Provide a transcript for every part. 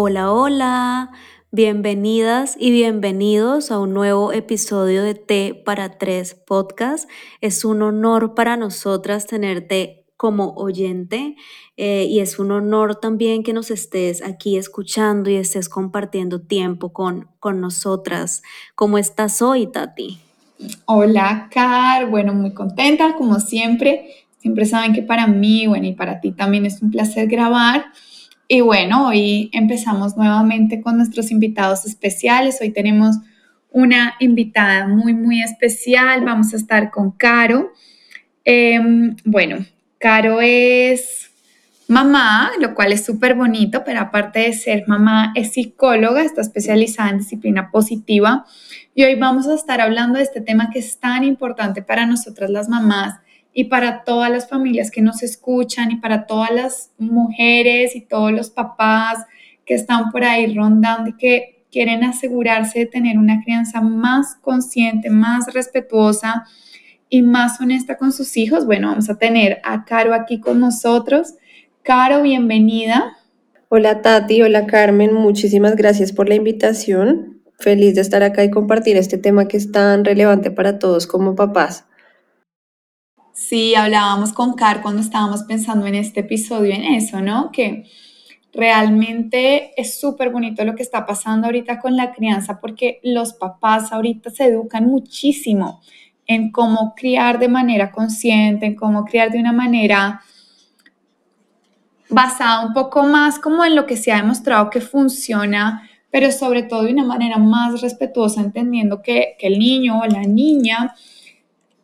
Hola, hola, bienvenidas y bienvenidos a un nuevo episodio de T para Tres Podcast. Es un honor para nosotras tenerte como oyente eh, y es un honor también que nos estés aquí escuchando y estés compartiendo tiempo con, con nosotras. ¿Cómo estás hoy, Tati? Hola, Car. Bueno, muy contenta, como siempre. Siempre saben que para mí, bueno, y para ti también es un placer grabar. Y bueno, hoy empezamos nuevamente con nuestros invitados especiales. Hoy tenemos una invitada muy, muy especial. Vamos a estar con Caro. Em, bueno, Caro es mamá, lo cual es súper bonito, pero aparte de ser mamá, es psicóloga, está especializada en disciplina positiva. Y hoy vamos a estar hablando de este tema que es tan importante para nosotras las mamás y para todas las familias que nos escuchan y para todas las mujeres y todos los papás que están por ahí rondando y que quieren asegurarse de tener una crianza más consciente, más respetuosa y más honesta con sus hijos. Bueno, vamos a tener a Caro aquí con nosotros. Caro, bienvenida. Hola Tati, hola Carmen, muchísimas gracias por la invitación. Feliz de estar acá y compartir este tema que es tan relevante para todos como papás. Sí, hablábamos con Car cuando estábamos pensando en este episodio, en eso, ¿no? Que realmente es súper bonito lo que está pasando ahorita con la crianza porque los papás ahorita se educan muchísimo en cómo criar de manera consciente, en cómo criar de una manera basada un poco más como en lo que se ha demostrado que funciona, pero sobre todo de una manera más respetuosa, entendiendo que, que el niño o la niña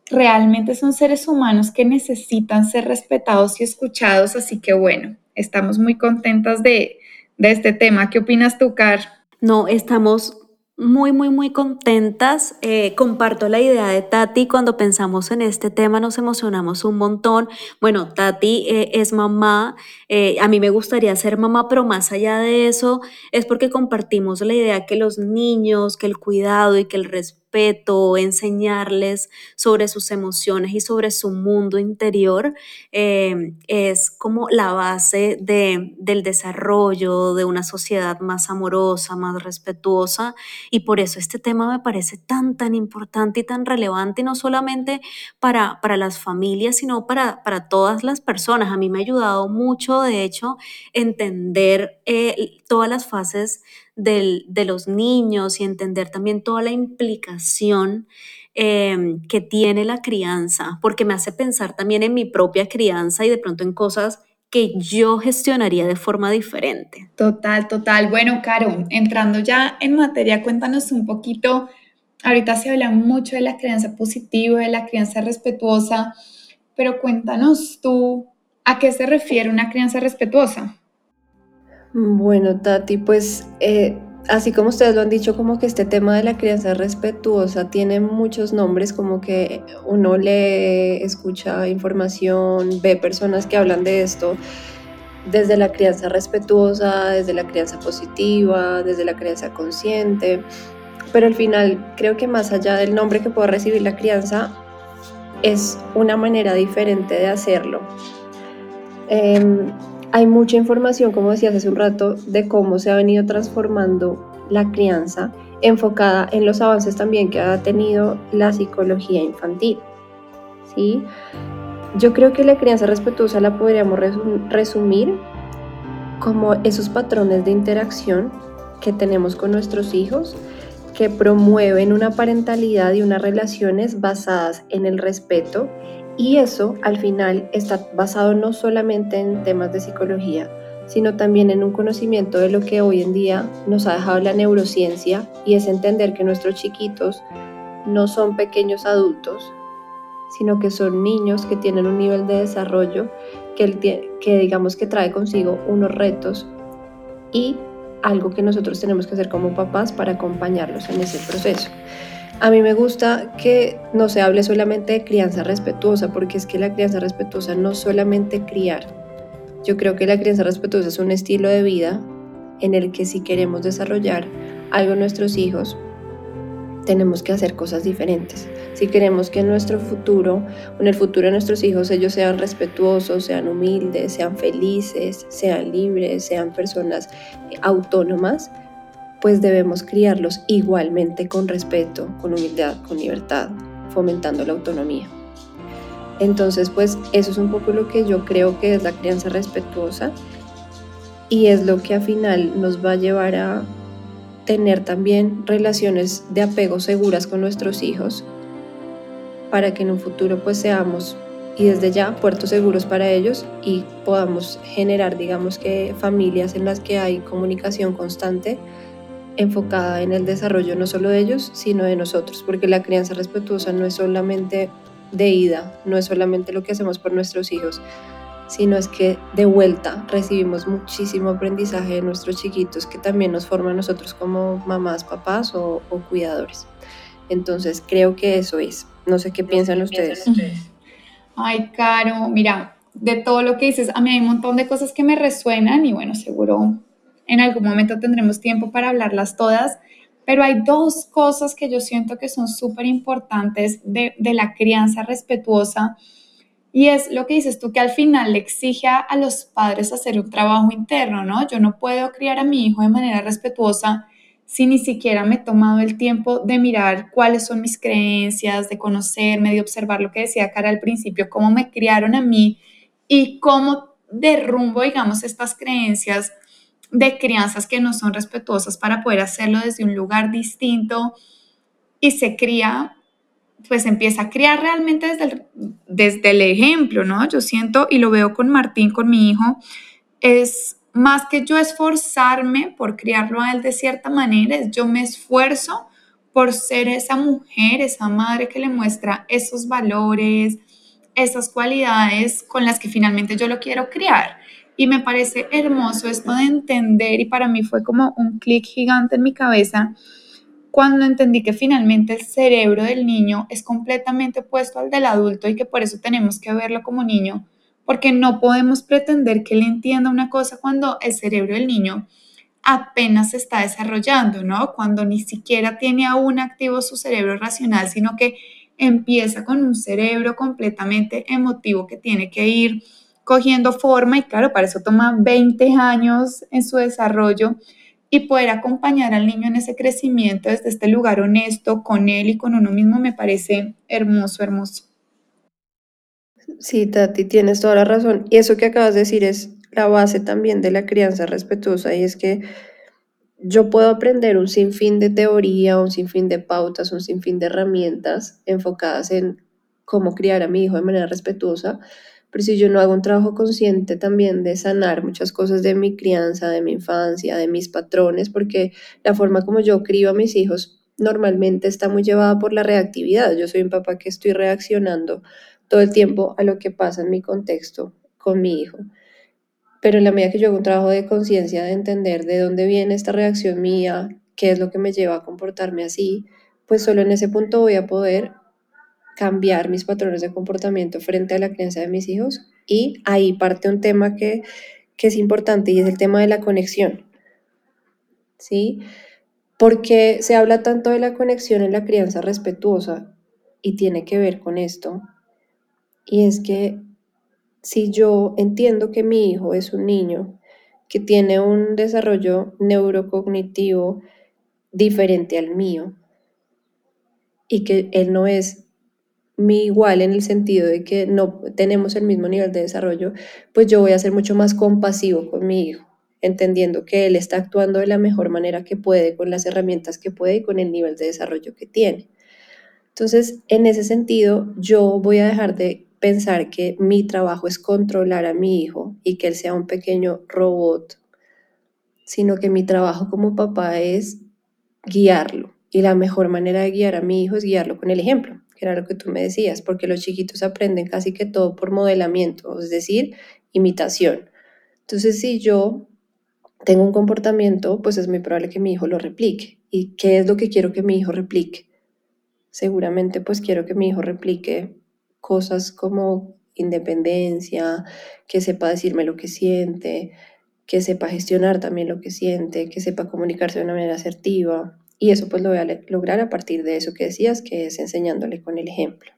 realmente son seres humanos que necesitan ser respetados y escuchados, así que bueno, estamos muy contentas de, de este tema. ¿Qué opinas tú, Car? No, estamos muy, muy, muy contentas. Eh, comparto la idea de Tati. Cuando pensamos en este tema nos emocionamos un montón. Bueno, Tati eh, es mamá. Eh, a mí me gustaría ser mamá, pero más allá de eso es porque compartimos la idea que los niños, que el cuidado y que el respeto enseñarles sobre sus emociones y sobre su mundo interior, eh, es como la base de, del desarrollo de una sociedad más amorosa, más respetuosa. Y por eso este tema me parece tan, tan importante y tan relevante, no solamente para, para las familias, sino para, para todas las personas. A mí me ha ayudado mucho, de hecho, entender eh, todas las fases de los niños y entender también toda la implicación em, que tiene la crianza, porque me hace pensar también en mi propia crianza y de pronto en cosas que yo gestionaría de forma diferente. Total, total. Bueno, Caro, entrando ya en materia, cuéntanos un poquito. Ahorita se habla mucho de la crianza positiva, de la crianza respetuosa, pero cuéntanos tú, ¿a qué se refiere una crianza respetuosa? Bueno, Tati, pues eh, así como ustedes lo han dicho, como que este tema de la crianza respetuosa tiene muchos nombres, como que uno lee, escucha información, ve personas que hablan de esto desde la crianza respetuosa, desde la crianza positiva, desde la crianza consciente, pero al final creo que más allá del nombre que pueda recibir la crianza, es una manera diferente de hacerlo. Em, hay mucha información, como decías hace un rato, de cómo se ha venido transformando la crianza, enfocada en los avances también que ha tenido la psicología infantil. ¿sí? Yo creo que la crianza respetuosa la podríamos resumir como esos patrones de interacción que tenemos con nuestros hijos que promueven una parentalidad y unas relaciones basadas en el respeto y eso al final está basado no solamente en temas de psicología, sino también en un conocimiento de lo que hoy en día nos ha dejado la neurociencia y es entender que nuestros chiquitos no son pequeños adultos, sino que son niños que tienen un nivel de desarrollo que, digamos que trae consigo unos retos y algo que nosotros tenemos que hacer como papás para acompañarlos en ese proceso. A mí me gusta que no se hable solamente de crianza respetuosa, porque es que la crianza respetuosa no solamente criar. Yo creo que la crianza respetuosa es un estilo de vida en el que si queremos desarrollar algo en nuestros hijos, tenemos que hacer cosas diferentes. Si queremos que en nuestro futuro, en el futuro de nuestros hijos, ellos sean respetuosos, sean humildes, sean felices, sean libres, sean personas autónomas, pues debemos criarlos igualmente con respeto, con humildad, con libertad, fomentando la autonomía. Entonces, pues eso es un poco lo que yo creo que es la crianza respetuosa y es lo que al final nos va a llevar a tener también relaciones de apego seguras con nuestros hijos para que en un futuro pues seamos y desde ya puertos seguros para ellos y podamos generar digamos que familias en las que hay comunicación constante enfocada en el desarrollo no solo de ellos sino de nosotros porque la crianza respetuosa no es solamente de ida no es solamente lo que hacemos por nuestros hijos sino es que de vuelta recibimos muchísimo aprendizaje de nuestros chiquitos que también nos forman a nosotros como mamás, papás o, cuidadores. Entonces creo que eso es. No sé qué piensan ustedes. Ay, Caro, mira, de todo lo que dices, a mí hay un montón de cosas que me resuenan y bueno, seguro en algún momento tendremos tiempo para hablarlas todas, pero hay dos cosas que yo siento que son súper importantes de, la crianza respetuosa y es lo que dices tú, que al final le exige a los padres hacer un trabajo interno, ¿no? Yo no puedo criar a mi hijo de manera respetuosa si ni siquiera me he tomado el tiempo de mirar cuáles son mis creencias, de conocerme, de observar lo que decía Cara al principio, cómo me criaron a mí y cómo derrumbo, digamos, estas creencias de crianzas que no son respetuosas para poder hacerlo desde un lugar distinto y se cría pues empieza a criar realmente desde el, desde el ejemplo, ¿no? Yo siento y lo veo con Martín, con mi hijo, es más que yo esforzarme por criarlo a él de cierta manera, es yo me esfuerzo por ser esa mujer, esa madre que le muestra esos valores, esas cualidades con las que finalmente yo lo quiero criar. Y me parece hermoso esto de entender y para mí fue como un clic gigante en mi cabeza cuando entendí que finalmente el cerebro del niño es completamente opuesto al del adulto y que por eso tenemos que verlo como niño, porque no podemos pretender que él entienda una cosa cuando el cerebro del niño apenas se está desarrollando, ¿no? Cuando ni siquiera tiene aún activo su cerebro racional, sino que empieza con un cerebro completamente emotivo que tiene que ir cogiendo forma y claro, para eso toma 20 años en su desarrollo y poder acompañar al niño en ese crecimiento desde este lugar honesto con él y con uno mismo me parece hermoso, hermoso. Sí, Tati, tienes toda la razón. Y eso que acabas de decir es la base también de la crianza respetuosa y es que yo puedo aprender un sinfín de teoría, un sinfín de pautas, un sinfín de herramientas enfocadas en cómo criar a mi hijo de manera respetuosa, pero si yo no hago un trabajo consciente también de sanar muchas cosas de mi crianza, de mi infancia, de mis patrones, porque la forma como yo crío a mis hijos normalmente está muy llevada por la reactividad. Yo soy un papá que estoy reaccionando todo el tiempo a lo que pasa en mi contexto con mi hijo. Pero en la medida que yo hago un trabajo de conciencia, de entender de dónde viene esta reacción mía, qué es lo que me lleva a comportarme así, pues solo en ese punto voy a poder cambiar mis patrones de comportamiento frente a la crianza de mis hijos. Y ahí parte un tema que, que es importante y es el tema de la conexión. ¿Sí? Porque se habla tanto de la conexión en la crianza respetuosa y tiene que ver con esto. Y es que si yo entiendo que mi hijo es un niño que tiene un desarrollo neurocognitivo diferente al mío y que él no es mi igual en el sentido de que no tenemos el mismo nivel de desarrollo, pues yo voy a ser mucho más compasivo con mi hijo, entendiendo que él está actuando de la mejor manera que puede, con las herramientas que puede y con el nivel de desarrollo que tiene. Entonces, en ese sentido, yo voy a dejar de pensar que mi trabajo es controlar a mi hijo y que él sea un pequeño robot, sino que mi trabajo como papá es guiarlo. Y la mejor manera de guiar a mi hijo es guiarlo con el ejemplo que era lo que tú me decías, porque los chiquitos aprenden casi que todo por modelamiento, es decir, imitación. Entonces, si yo tengo un comportamiento, pues es muy probable que mi hijo lo replique. ¿Y qué es lo que quiero que mi hijo replique? Seguramente pues quiero que mi hijo replique cosas como independencia, que sepa decirme lo que siente, que sepa gestionar también lo que siente, que sepa comunicarse de una manera asertiva, Y eso pues lo voy a lograr a partir de eso que decías, que es enseñándole con el ejemplo.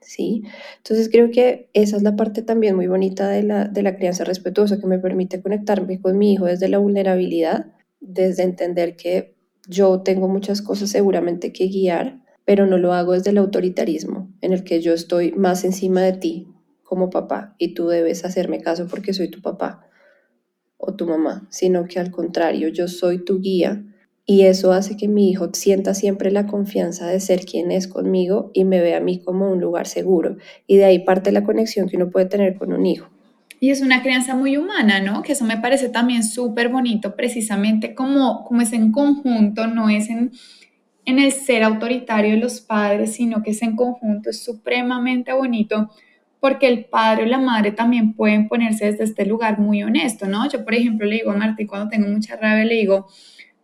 ¿sí? Entonces creo que esa es la parte también muy bonita de la, de la crianza respetuosa, que me permite conectarme con mi hijo desde la vulnerabilidad, desde entender que yo tengo muchas cosas seguramente que guiar, pero no lo hago desde el autoritarismo, en el que yo estoy más encima de ti como papá y tú debes hacerme caso porque soy tu papá o tu mamá, sino que al contrario, yo soy tu guía y eso hace que mi hijo sienta siempre la confianza de ser quien es conmigo y me vea a mí como un lugar seguro. Y de ahí parte la conexión que uno puede tener con un hijo. Y es una crianza muy humana, ¿no? Que eso me parece también súper bonito, precisamente como, como es en conjunto, no es en, en el ser autoritario de los padres, sino que es en conjunto, es supremamente bonito porque el padre o la madre también pueden ponerse desde este lugar muy honesto, ¿no? Yo, por ejemplo, le digo a Martí cuando tengo mucha rabia, le digo,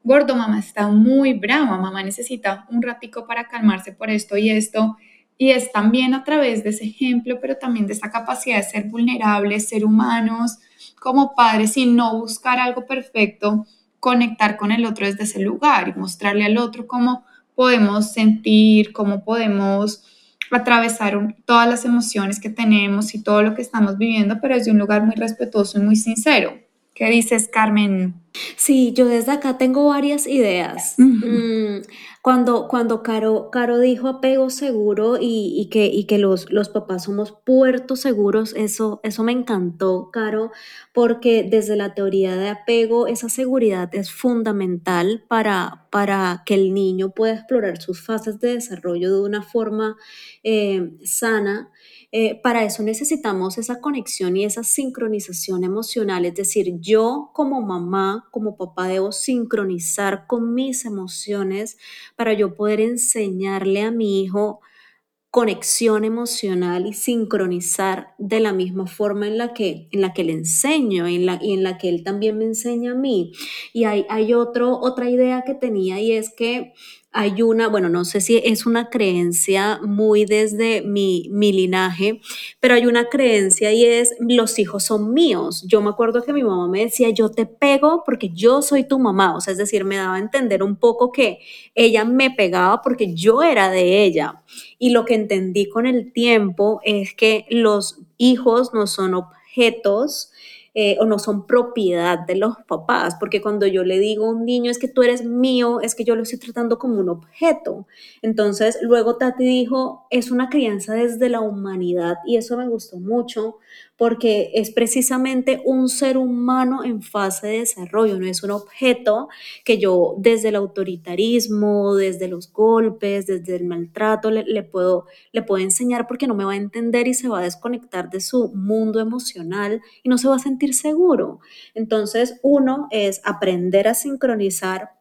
gordo, mamá está muy brava, mamá necesita un ratico para calmarse por esto y esto. Y es también a través de ese ejemplo, pero también de esa capacidad de ser vulnerables, ser humanos, como padres, y no buscar algo perfecto, conectar con el otro desde ese lugar y mostrarle al otro cómo podemos sentir, cómo podemos atravesar todas las emociones que tenemos y todo lo que estamos viviendo, pero desde un lugar muy respetuoso y muy sincero. ¿Qué dices, Carmen? Sí, yo desde acá tengo varias ideas. Mm, cuando, cuando Caro, Caro dijo apego seguro y, que, y que los, los, papás somos puertos seguros, eso, eso me encantó, Caro, porque desde la teoría de apego, esa seguridad es fundamental para, para que el niño pueda explorar sus fases de desarrollo de una forma eh, sana eh, para eso necesitamos esa conexión y esa sincronización emocional, es decir, yo como mamá, como papá debo sincronizar con mis emociones para yo poder enseñarle a mi hijo conexión emocional y sincronizar de la misma forma en la que, en la que le enseño en la, y en la que él también me enseña a mí. Y hay, hay otra idea que tenía y es que hay una, bueno, no sé si es una creencia muy desde mi, mi, linaje, pero hay una creencia y es los hijos son míos. Yo me acuerdo que mi mamá me decía, yo te pego porque yo soy tu mamá, o sea, es decir, me daba a entender un poco que ella me pegaba porque yo era de ella. Y lo que entendí con el tiempo es que los hijos no son objetos, eh, o no son propiedad de los papás, porque cuando yo le digo a un niño es que tú eres mío, es que yo lo estoy tratando como un objeto. Entonces, luego Tati dijo, es una crianza desde la humanidad y eso me gustó mucho porque es precisamente un ser humano en fase de desarrollo, no es un objeto que yo desde el autoritarismo, desde los golpes, desde el maltrato le, puedo, le puedo enseñar porque no me va a entender y se va a desconectar de su mundo emocional y no se va a sentir seguro. Entonces, uno es aprender a sincronizar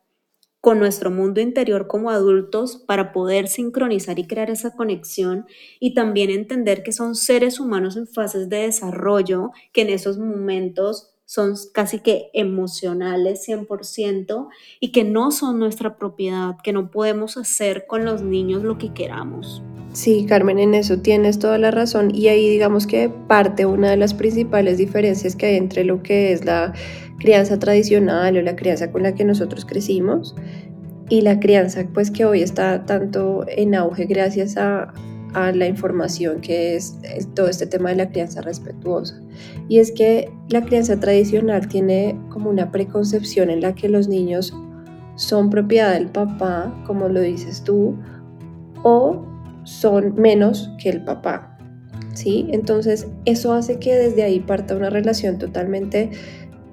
con nuestro mundo interior como adultos para poder sincronizar y crear esa conexión y también entender que son seres humanos en fases de desarrollo, que en esos momentos son casi que emocionales 100% y que no son nuestra propiedad, que no podemos hacer con los niños lo que queramos. Sí, Carmen, en eso tienes toda la razón y ahí digamos que parte una de las principales diferencias que hay entre lo que es la crianza tradicional o la crianza con la que nosotros crecimos y la crianza pues que hoy está tanto en auge gracias a, la información que es todo este tema de la crianza respetuosa. Y es que la crianza tradicional tiene como una preconcepción en la que los niños son propiedad del papá, como lo dices tú, o son menos que el papá. ¿Sí? Entonces, eso hace que desde ahí parta una relación totalmente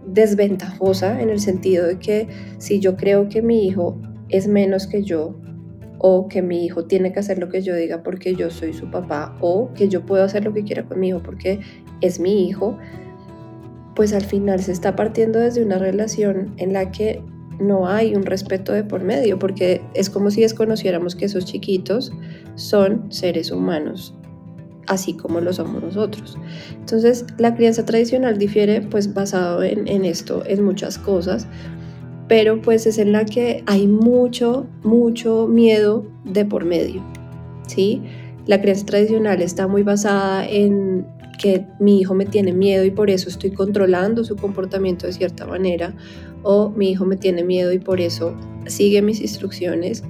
desventajosa en el sentido de que si yo creo que mi hijo es menos que yo o que mi hijo tiene que hacer lo que yo diga porque yo soy su papá o que yo puedo hacer lo que quiera con mi hijo porque es mi hijo, pues al final se está partiendo desde una relación en la que no hay un respeto de por medio, porque es como si desconociéramos que esos chiquitos son seres humanos así como lo somos nosotros. Entonces, la crianza tradicional difiere pues basado en, esto, en muchas cosas, pero pues es en la que hay mucho, mucho miedo de por medio, ¿sí? La crianza tradicional está muy basada en que mi hijo me tiene miedo y por eso estoy controlando su comportamiento de cierta manera, o mi hijo me tiene miedo y por eso sigue mis instrucciones,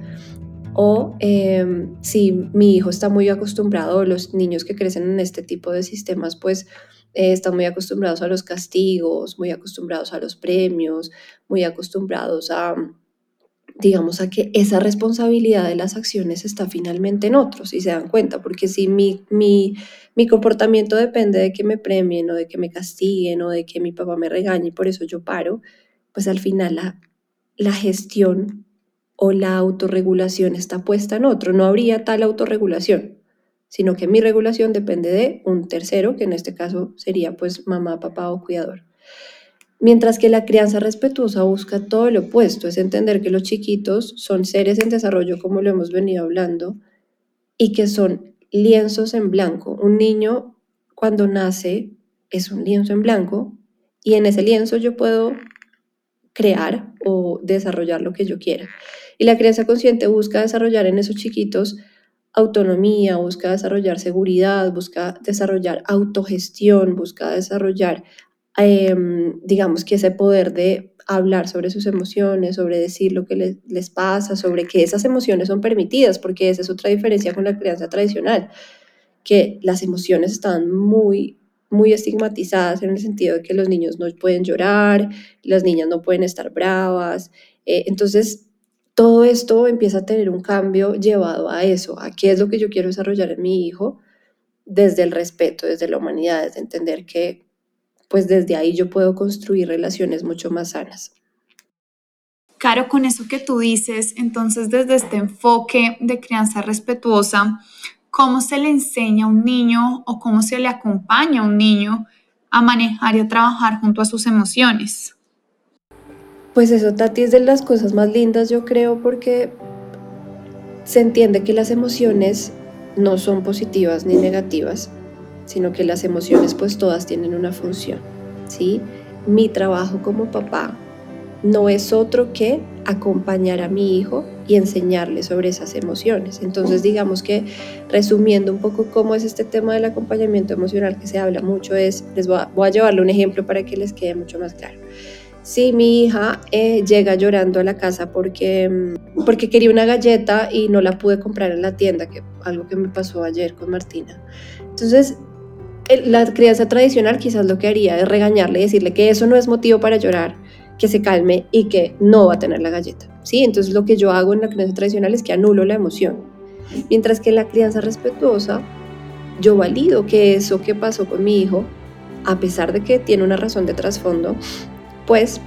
o em, si mi hijo está muy acostumbrado, los niños que crecen en este tipo de sistemas, pues eh, están muy acostumbrados a los castigos, muy acostumbrados a los premios, muy acostumbrados a, digamos, a que esa responsabilidad de las acciones está finalmente en otros y se dan cuenta, porque si mi, mi, mi comportamiento depende de que me premien o de que me castiguen o de que mi papá me regañe y por eso yo paro, pues al final la, la gestión o la autorregulación está puesta en otro. No habría tal autorregulación, sino que mi regulación depende de un tercero, que en este caso sería pues mamá, papá o cuidador. Mientras que la crianza respetuosa busca todo lo opuesto, es entender que los chiquitos son seres en desarrollo, como lo hemos venido hablando, y que son lienzos en blanco. Un niño cuando nace es un lienzo en blanco y en ese lienzo yo puedo crear o desarrollar lo que yo quiera. Y la crianza consciente busca desarrollar en esos chiquitos autonomía, busca desarrollar seguridad, busca desarrollar autogestión, busca desarrollar, em, digamos que ese poder de hablar sobre sus emociones, sobre decir lo que les, pasa, sobre que esas emociones son permitidas, porque esa es otra diferencia con la crianza tradicional, que las emociones están muy muy estigmatizadas en el sentido de que los niños no pueden llorar, las niñas no pueden estar bravas. Eh, entonces, todo esto empieza a tener un cambio llevado a eso, a qué es lo que yo quiero desarrollar en mi hijo desde el respeto, desde la humanidad, desde entender que pues desde ahí yo puedo construir relaciones mucho más sanas. Caro, con eso que tú dices, entonces desde este enfoque de crianza respetuosa, ¿cómo se le enseña a un niño o cómo se le acompaña a un niño a manejar y a trabajar junto a sus emociones? Pues eso, Tati, es de las cosas más lindas, yo creo, porque se entiende que las emociones no son positivas ni negativas, sino que las emociones pues todas tienen una función, ¿sí? Mi trabajo como papá no es otro que acompañar a mi hijo y enseñarle sobre esas emociones. Entonces, digamos que resumiendo un poco cómo es este tema del acompañamiento emocional que se habla mucho, es, les voy a, voy a llevarle un ejemplo para que les quede mucho más claro si mi hija eh, llega llorando a la casa porque, mm, porque quería una galleta y no la pude comprar en la tienda, que algo que me pasó ayer con Martina. Entonces, la crianza tradicional quizás lo que haría es regañarle y decirle que eso no es motivo para llorar, que se calme y que no va a tener la galleta. ¿sí? Entonces lo que yo hago en la crianza tradicional es que anulo la emoción. Mientras que en la crianza respetuosa, yo valido que eso que pasó con mi hijo, a pesar de que tiene una razón de trasfondo, pues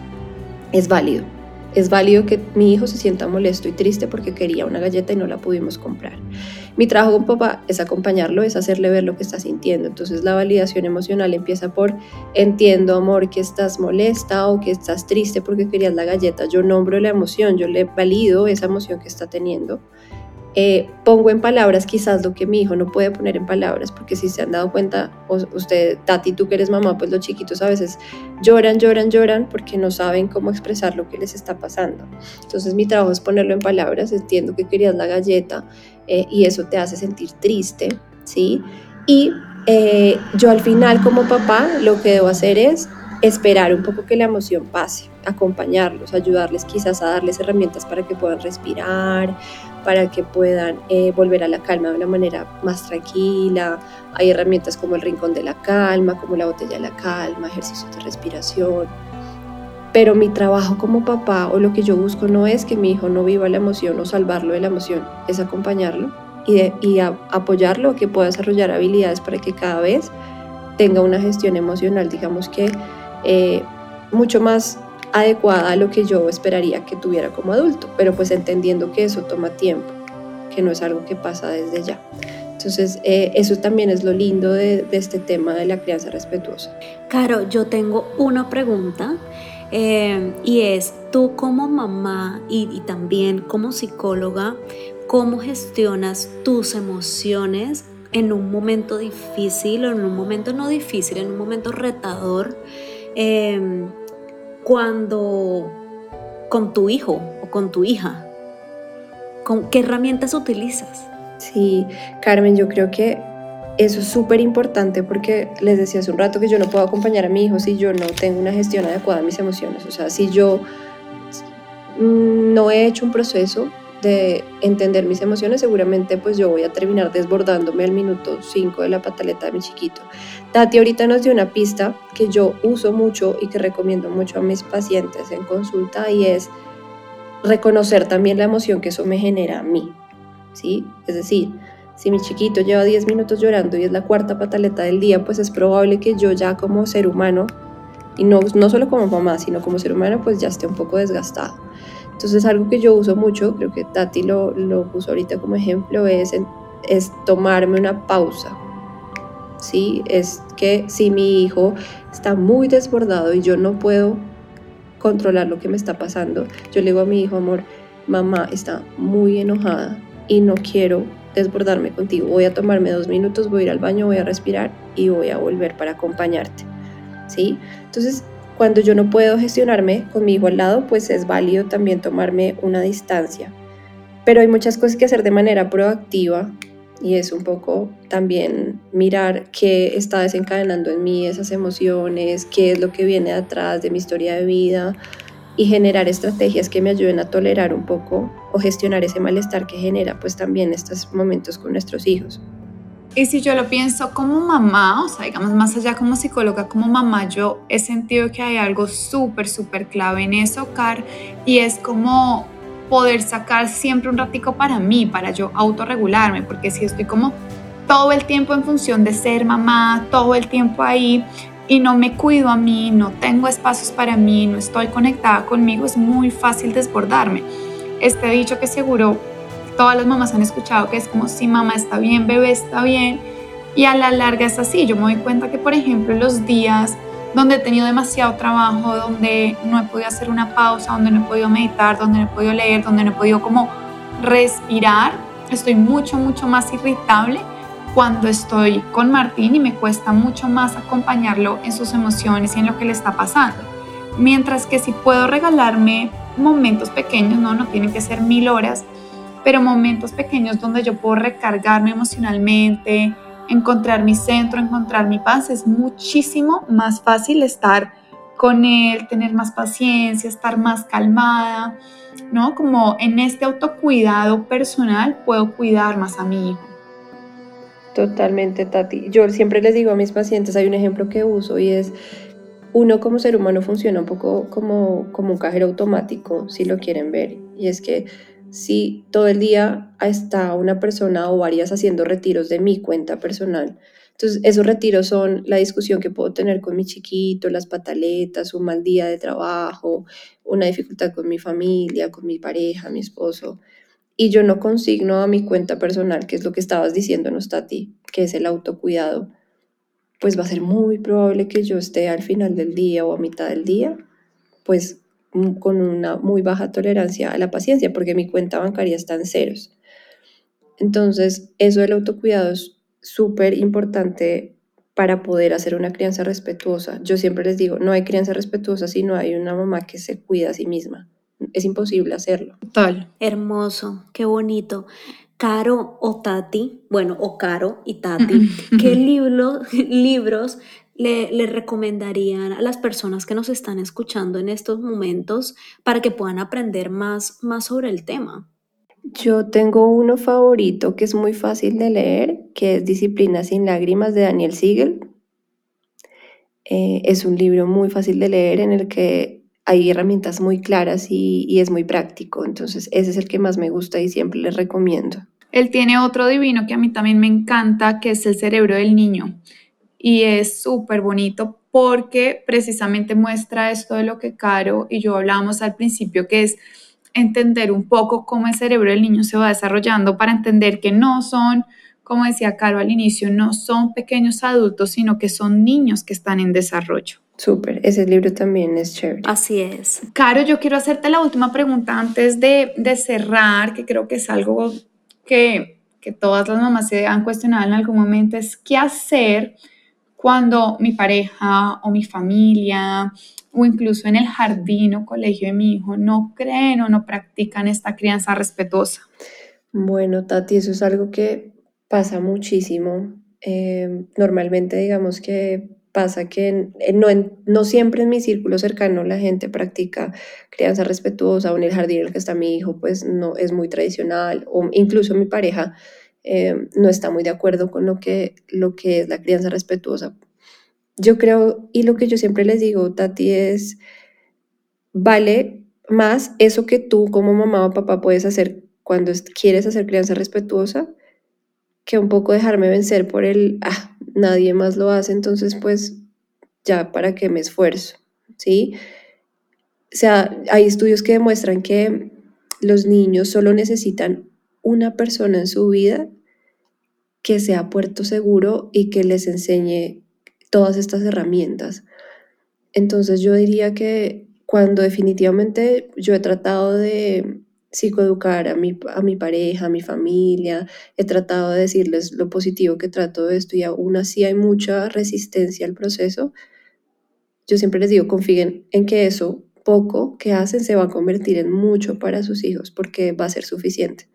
es válido. Es válido que mi hijo se sienta molesto y triste porque quería una galleta y no la pudimos comprar. Mi trabajo con papá es acompañarlo, es hacerle ver lo que está sintiendo. Entonces la validación emocional empieza por entiendo, amor, que estás molesta o que estás triste porque querías la galleta. Yo nombro la emoción, yo le valido esa emoción que está teniendo eh, pongo en palabras quizás lo que mi hijo no puede poner en palabras, porque si se han dado cuenta, usted, Tati, tú que eres mamá, pues los chiquitos a veces lloran, lloran, lloran porque no saben cómo expresar lo que les está pasando. Entonces mi trabajo es ponerlo en palabras, entiendo que querías la galleta eh, y eso te hace sentir triste, ¿sí? Y eh, yo al final como papá lo que debo hacer es esperar un poco que la emoción pase, acompañarlos, ayudarles quizás a darles herramientas para que puedan respirar, para que puedan eh, volver a la calma de una manera más tranquila. Hay herramientas como el rincón de la calma, como la botella de la calma, ejercicios de respiración. Pero mi trabajo como papá o lo que yo busco no es que mi hijo no viva la emoción o salvarlo de la emoción, es acompañarlo y, y apoyarlo que pueda desarrollar habilidades para que cada vez tenga una gestión emocional, digamos que eh, mucho más adecuada a lo que yo esperaría que tuviera como adulto, pero pues entendiendo que eso toma tiempo, que no es algo que pasa desde ya. Entonces, eh, eso también es lo lindo de, este tema de la crianza respetuosa. Caro, yo tengo una pregunta eh, y es, tú como mamá y, también como psicóloga, ¿cómo gestionas tus emociones en un momento difícil o en un momento no difícil, en un momento retador? Eh, cuando con tu hijo o con tu hija? ¿Con ¿Qué herramientas utilizas? Sí, Carmen, yo creo que eso es súper importante porque les decía hace un rato que yo no puedo acompañar a mi hijo si yo no tengo una gestión adecuada de mis emociones. O sea, si yo no he hecho un proceso de entender mis emociones, seguramente pues yo voy a terminar desbordándome al minuto 5 de la pataleta de mi chiquito. Tati ahorita nos dio una pista que yo uso mucho y que recomiendo mucho a mis pacientes en consulta y es reconocer también la emoción que eso me genera a mí, ¿sí? Es decir, si mi chiquito lleva 10 minutos llorando y es la cuarta pataleta del día, pues es probable que yo ya como ser humano, y no, no solo como mamá, sino como ser humano, pues ya esté un poco desgastado. Entonces algo que yo uso mucho, creo que Tati lo, lo puso ahorita como ejemplo, es, es tomarme una pausa. ¿sí? Es que si mi hijo está muy desbordado y yo no puedo controlar lo que me está pasando, yo le digo a mi hijo, amor, mamá está muy enojada y no quiero desbordarme contigo. Voy a tomarme dos minutos, voy a ir al baño, voy a respirar y voy a volver para acompañarte. ¿Sí? Entonces, cuando yo no puedo gestionarme con mi hijo al lado, pues es válido también tomarme una distancia. Pero hay muchas cosas que hacer de manera proactiva y es un poco también mirar qué está desencadenando en mí esas emociones, qué es lo que viene atrás de mi historia de vida y generar estrategias que me ayuden a tolerar un poco o gestionar ese malestar que genera pues también estos momentos con nuestros hijos. Y si yo lo pienso como mamá, o sea, digamos más allá como psicóloga, como mamá, yo he sentido que hay algo súper, súper clave en eso, Car, y es como poder sacar siempre un ratico para mí, para yo autorregularme, porque si estoy como todo el tiempo en función de ser mamá, todo el tiempo ahí, y no me cuido a mí, no tengo espacios para mí, no estoy conectada conmigo, es muy fácil desbordarme. Este dicho que seguro todas las mamás han escuchado que es como si mamá está bien, bebé está bien. Y a la larga es así. Yo me doy cuenta que, por ejemplo, los días donde he tenido demasiado trabajo, donde no he podido hacer una pausa, donde no he podido meditar, donde no he podido leer, donde no he podido como respirar, estoy mucho, mucho más irritable cuando estoy con Martín y me cuesta mucho más acompañarlo en sus emociones y en lo que le está pasando. Mientras que si puedo regalarme momentos pequeños, no, no tienen que ser mil horas, pero momentos pequeños donde yo puedo recargarme emocionalmente, encontrar mi centro, encontrar mi paz, es muchísimo más fácil estar con él, tener más paciencia, estar más calmada, ¿no? Como en este autocuidado personal puedo cuidar más a mi hijo. Totalmente, Tati. Yo siempre les digo a mis pacientes, hay un ejemplo que uso y es, uno como ser humano funciona un poco como, como un cajero automático, si lo quieren ver, y es que si todo el día está una persona o varias haciendo retiros de mi cuenta personal. Entonces, esos retiros son la discusión que puedo tener con mi chiquito, las pataletas, un mal día de trabajo, una dificultad con mi familia, con mi pareja, mi esposo. Y yo no consigno a mi cuenta personal, que es lo que estabas diciéndonos, Tati, que es el autocuidado, pues va a ser muy probable que yo esté al final del día o a mitad del día, pues con una muy baja tolerancia a la paciencia porque mi cuenta bancaria está en ceros. Entonces, eso del autocuidado es súper importante para poder hacer una crianza respetuosa. Yo siempre les digo, no hay crianza respetuosa si no hay una mamá que se cuida a sí misma. Es imposible hacerlo. Total. Hermoso, qué bonito. Caro o Tati, bueno, o Caro y Tati, ¿qué libro, libros le, recomendarían a las personas que nos están escuchando en estos momentos para que puedan aprender más, más sobre el tema? Yo tengo uno favorito que es muy fácil de leer, que es Disciplina sin lágrimas de Daniel Siegel. Eh, es un libro muy fácil de leer en el que hay herramientas muy claras y, y, es muy práctico. Entonces ese es el que más me gusta y siempre les recomiendo. Él tiene otro divino que a mí también me encanta, que es El cerebro del niño y es súper bonito porque precisamente muestra esto de lo que Caro y yo hablábamos al principio, que es entender un poco cómo el cerebro del niño se va desarrollando para entender que no son, como decía Caro al inicio, no son pequeños adultos, sino que son niños que están en desarrollo. Súper, ese libro también es chévere. Así es. Caro, yo quiero hacerte la última pregunta antes de, de cerrar, que creo que es algo que, que todas las mamás se han cuestionado en algún momento, es qué hacer cuando mi pareja o mi familia o incluso en el jardín o colegio de mi hijo no creen o no practican esta crianza respetuosa? Bueno, Tati, eso es algo que pasa muchísimo Eh, normalmente digamos que pasa que no, no siempre en mi círculo cercano la gente practica crianza respetuosa o en el jardín en el que está mi hijo pues no es muy tradicional o incluso mi pareja eh, no está muy de acuerdo con lo que, lo que es la crianza respetuosa. Yo creo, y lo que yo siempre les digo, Tati, es, vale más eso que tú como mamá o papá puedes hacer cuando quieres hacer crianza respetuosa que un poco dejarme vencer por el, ah, nadie más lo hace, entonces pues ya para qué me esfuerzo, ¿sí? O sea, hay estudios que demuestran que los niños solo necesitan una persona en su vida que sea puerto seguro y que les enseñe todas estas herramientas. Entonces yo diría que cuando definitivamente yo he tratado de psicoeducar a mi, a mi pareja, a mi familia, he tratado de decirles lo positivo que trato de esto y aún así hay mucha resistencia al proceso, yo siempre les digo, confíen en que eso poco que hacen se va a convertir en mucho para sus hijos porque va a ser suficiente.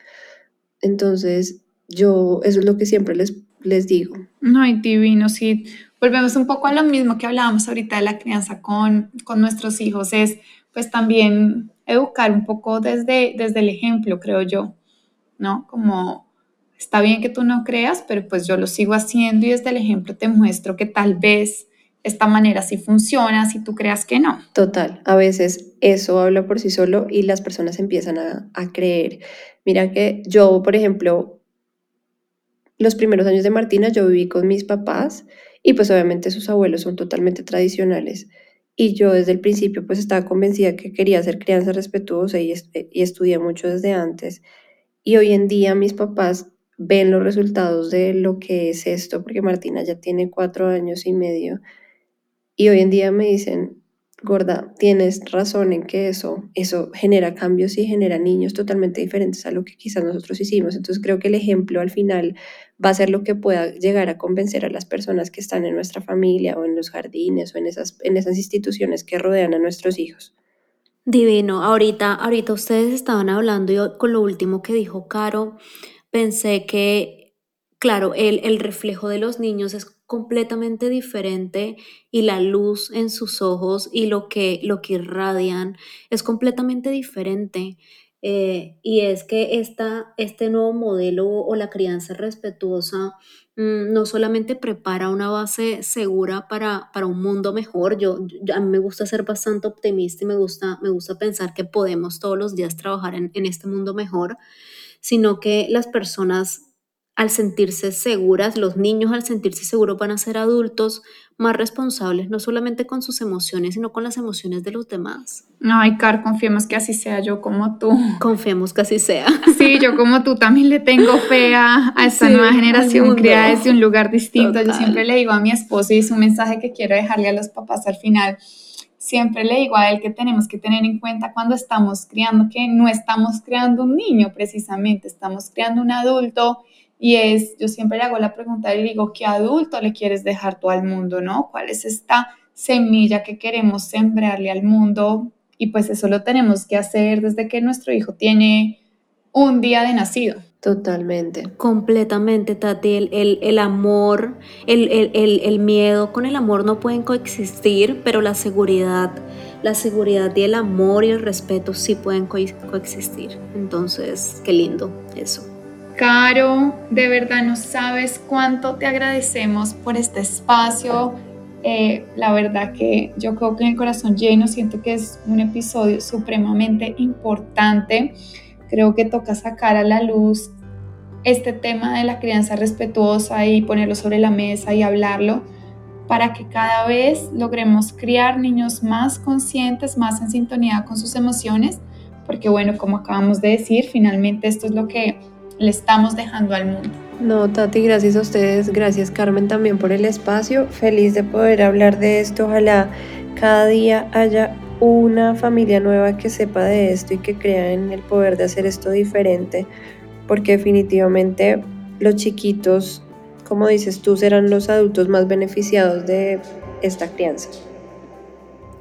Entonces, yo, eso es lo que siempre les, les digo. No, y divino, sí. Volvemos un poco a lo mismo que hablábamos ahorita de la crianza con, con nuestros hijos, es pues también educar un poco desde, desde el ejemplo, creo yo, ¿no? Como está bien que tú no creas, pero pues yo lo sigo haciendo y desde el ejemplo te muestro que tal vez esta manera sí funciona, si tú creas que no. Total, a veces eso habla por sí solo y las personas empiezan a, a creer. Mira que yo, por ejemplo, los primeros años de Martina yo viví con mis papás y pues obviamente sus abuelos son totalmente tradicionales. Y yo desde el principio pues estaba convencida que quería hacer crianza respetuosa y, y estudié mucho desde antes. Y hoy en día mis papás ven los resultados de lo que es esto, porque Martina ya tiene cuatro años y medio. Y hoy en día me dicen, gorda, tienes razón en que eso, eso genera cambios y genera niños totalmente diferentes a lo que quizás nosotros hicimos. Entonces creo que el ejemplo al final va a ser lo que pueda llegar a convencer a las personas que están en nuestra familia o en los jardines o en esas, en esas instituciones que rodean a nuestros hijos. Divino, ahorita, ahorita ustedes estaban hablando y con lo último que dijo Caro, pensé que, claro, el, el reflejo de los niños es completamente diferente y la luz en sus ojos y lo que, lo que irradian es completamente diferente. Eh, y es que esta, este nuevo modelo o la crianza respetuosa mm, no solamente prepara una base segura para, para un mundo mejor, yo, a mí me gusta ser bastante optimista y me gusta, me gusta pensar que podemos todos los días trabajar en este mundo mejor, sino que las personas al sentirse seguras, los niños al sentirse seguros van a ser adultos más responsables, no solamente con sus emociones, sino con las emociones de los demás. Ay, Car, confiemos que así sea yo como tú. Confiemos que así sea. Sí, yo como tú también le tengo fe a, esta nueva generación criada desde un lugar distinto. Yo siempre le digo a mi esposo y es un mensaje que quiero dejarle a los papás al final. Siempre le digo a él que tenemos que tener en cuenta cuando estamos criando que no estamos creando un niño precisamente, estamos creando un adulto y es, yo siempre le hago la pregunta y digo, ¿qué adulto le quieres dejar tú al mundo, no? ¿Cuál es esta semilla que queremos sembrarle al mundo? Y pues eso lo tenemos que hacer desde que nuestro hijo tiene un día de nacido. Totalmente. Completamente, Tati. El, el, amor, el, el, el, miedo con el amor no pueden coexistir, pero la seguridad, la seguridad y el amor y el respeto sí pueden coexistir. Entonces, qué lindo eso. Caro, de verdad no sabes cuánto te agradecemos por este espacio. Eh, la verdad que yo creo que en el corazón lleno siento que es un episodio supremamente importante. Creo que toca sacar a la luz este tema de la crianza respetuosa y ponerlo sobre la mesa y hablarlo para que cada vez logremos criar niños más conscientes, más en sintonía con sus emociones, porque bueno, como acabamos de decir, finalmente esto es lo que le estamos dejando al mundo. No, Tati, gracias a ustedes, gracias Carmen también por el espacio, feliz de poder hablar de esto, ojalá cada día haya una familia nueva que sepa de esto y que crea en el poder de hacer esto diferente, porque definitivamente los chiquitos, como dices tú, serán los adultos más beneficiados de esta crianza.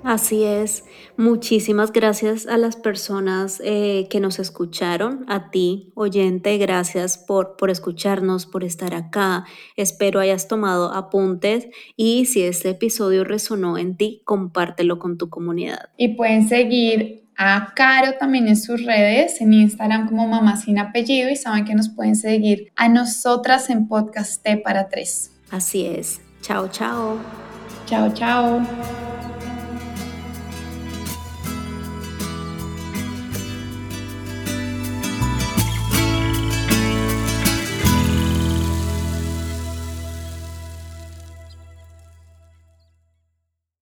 Así es. Muchísimas gracias a las personas eh, que nos escucharon, a ti, oyente, gracias por, por escucharnos, por estar acá. Espero hayas tomado apuntes y si este episodio resonó en ti, compártelo con tu comunidad. Y pueden seguir a Caro también en sus redes, en Instagram como Mamá Sin Apellido y saben que nos pueden seguir a nosotras en Podcast T para tres. Así es. Chao, chao. Chao, chao.